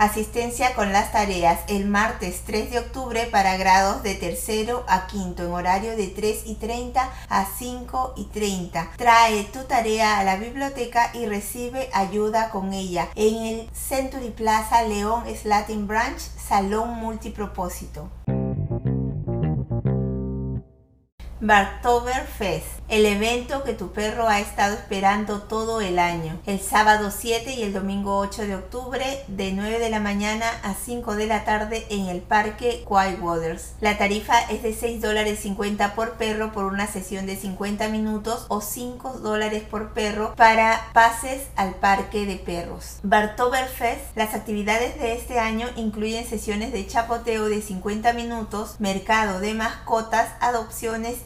Asistencia con las tareas el martes 3 de octubre para grados de tercero a quinto en horario de 3 y 30 a 5 y 30. Trae tu tarea a la biblioteca y recibe ayuda con ella en el Century Plaza León Slatin Branch Salón Multipropósito. Bartoberfest, el evento que tu perro ha estado esperando todo el año. El sábado 7 y el domingo 8 de octubre de 9 de la mañana a 5 de la tarde en el parque Quiet Waters. La tarifa es de 6 dólares 50 por perro por una sesión de 50 minutos o 5 dólares por perro para pases al parque de perros. Bartoberfest, las actividades de este año incluyen sesiones de chapoteo de 50 minutos, mercado de mascotas, adopciones